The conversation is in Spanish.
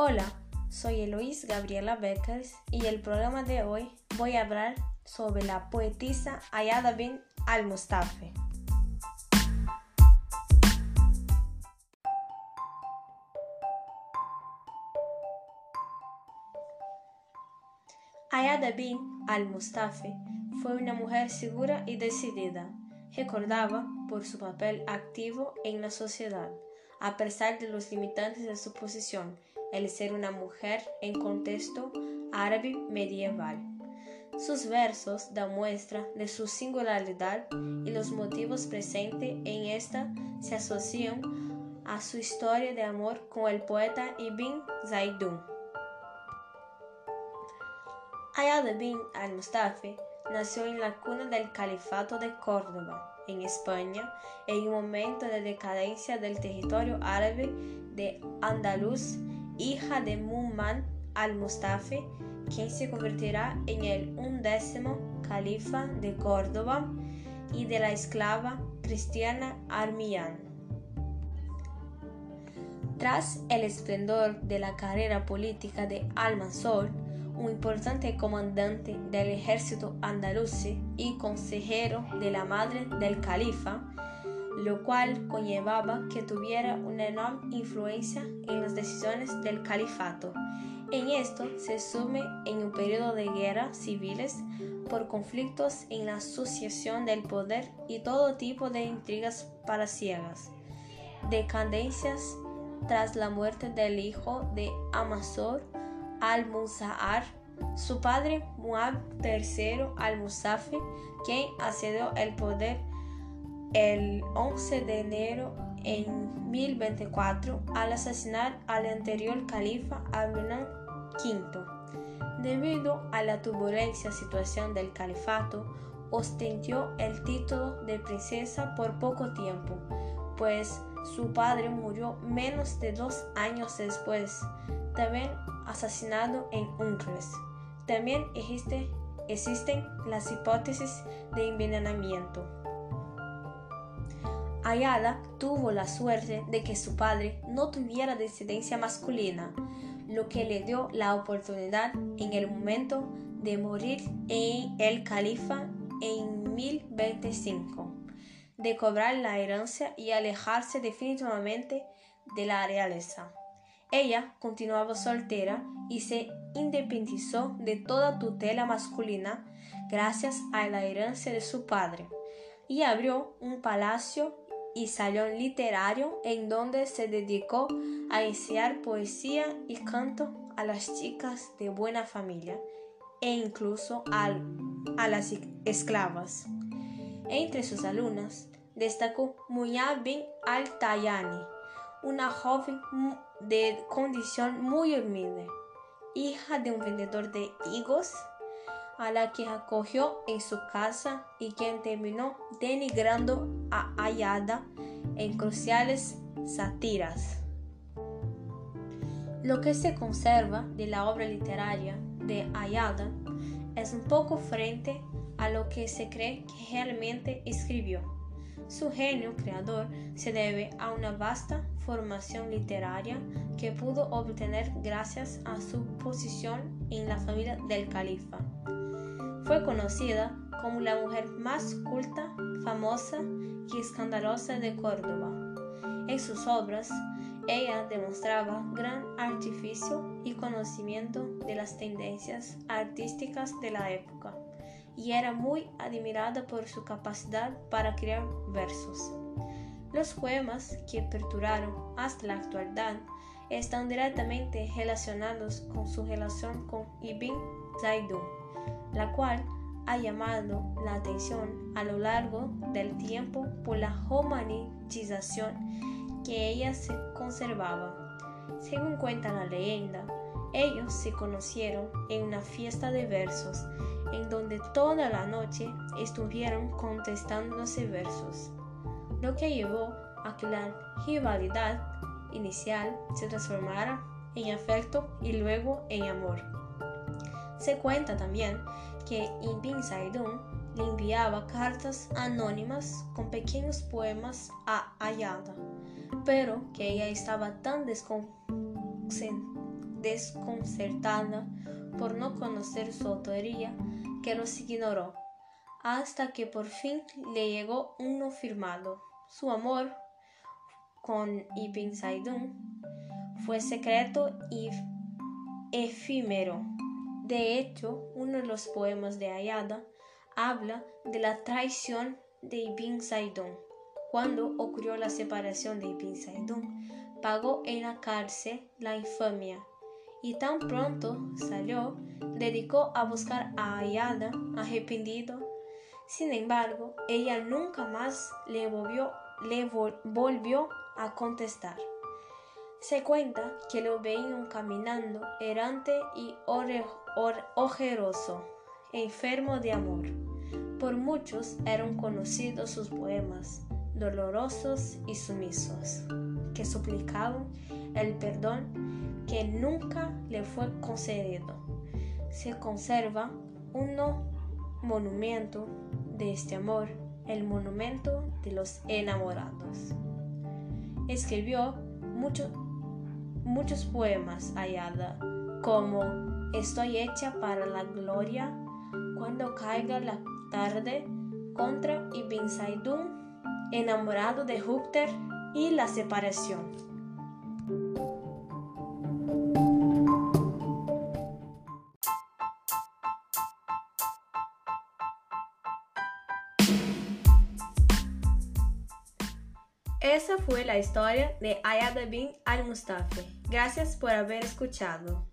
Hola, soy Eloís Gabriela Beckers y el programa de hoy voy a hablar sobre la poetisa Ayada bin al-Mustafa. Ayada bin al-Mustafa fue una mujer segura y decidida. Recordaba por su papel activo en la sociedad, a pesar de los limitantes de su posición, el ser una mujer en contexto árabe medieval. Sus versos dan muestra de su singularidad y los motivos presentes en esta se asocian a su historia de amor con el poeta Ibn Zaidun. Ayada bin al-Mustafa nació en la cuna del Califato de Córdoba, en España, en un momento de decadencia del territorio árabe de Andaluz, hija de Muhammad al-Mustafa, quien se convertirá en el undécimo califa de Córdoba y de la esclava cristiana Armillán. Tras el esplendor de la carrera política de Al-Mansur, un importante comandante del ejército andaluz y consejero de la madre del califa, lo cual conllevaba que tuviera una enorme influencia en las decisiones del califato. En esto se sume en un periodo de guerras civiles por conflictos en la asociación del poder y todo tipo de intrigas paraciegas, decadencias tras la muerte del hijo de Amasor al-Musa'ar, su padre Muab III al-Musafi, quien accedió al poder el 11 de enero en 1024 al asesinar al anterior califa Abdullah V. Debido a la turbulencia situación del califato, ostentó el título de princesa por poco tiempo, pues su padre murió menos de dos años después, también asesinado en Uncles. También existe, existen las hipótesis de envenenamiento. Ayala tuvo la suerte de que su padre no tuviera descendencia masculina, lo que le dio la oportunidad en el momento de morir en el califa en 1025 de cobrar la herencia y alejarse definitivamente de la realeza. Ella continuaba soltera y se independizó de toda tutela masculina gracias a la herencia de su padre y abrió un palacio y salón literario en donde se dedicó a enseñar poesía y canto a las chicas de buena familia e incluso a las esclavas. Entre sus alumnas destacó Muña bin al-Tayani, una joven de condición muy humilde, hija de un vendedor de higos, a la que acogió en su casa y quien terminó denigrando a Ayada en cruciales sátiras. Lo que se conserva de la obra literaria de Ayada es un poco frente a lo que se cree que realmente escribió. Su genio creador se debe a una vasta formación literaria que pudo obtener gracias a su posición en la familia del califa. Fue conocida como la mujer más culta, famosa y escandalosa de Córdoba. En sus obras, ella demostraba gran artificio y conocimiento de las tendencias artísticas de la época y era muy admirada por su capacidad para crear versos. Los poemas que perduraron hasta la actualidad están directamente relacionados con su relación con Ibn Zaidun, la cual ha llamado la atención a lo largo del tiempo por la humanización que ella se conservaba. Según cuenta la leyenda, ellos se conocieron en una fiesta de versos en donde toda la noche estuvieron contestándose versos, lo que llevó a que la rivalidad inicial se transformara en afecto y luego en amor. Se cuenta también que Ibn Saidun le enviaba cartas anónimas con pequeños poemas a Ayada, pero que ella estaba tan desconcertada por no conocer su autoría que los ignoró, hasta que por fin le llegó uno firmado. Su amor con Ibn Saidun fue secreto y efímero. De hecho, uno de los poemas de Ayada habla de la traición de Ibn Saidun. Cuando ocurrió la separación de Ibn Saidun, pagó en la cárcel la infamia y tan pronto salió, dedicó a buscar a Ayada arrepentido. Sin embargo, ella nunca más le volvió a contestar. Se cuenta que lo veían caminando errante y ojeroso, enfermo de amor. Por muchos eran conocidos sus poemas, dolorosos y sumisos, que suplicaban el perdón que nunca le fue concedido. Se conserva un monumento de este amor, el monumento de los enamorados. Escribió muchos muchos poemas Ayada, como Estoy hecha para la gloria, Cuando caiga la tarde, contra Ibn Saidun, Enamorado de Júpiter y La separación. Esa fue la historia de Ayada bin al-Mustafa. Gracias por haber escuchado.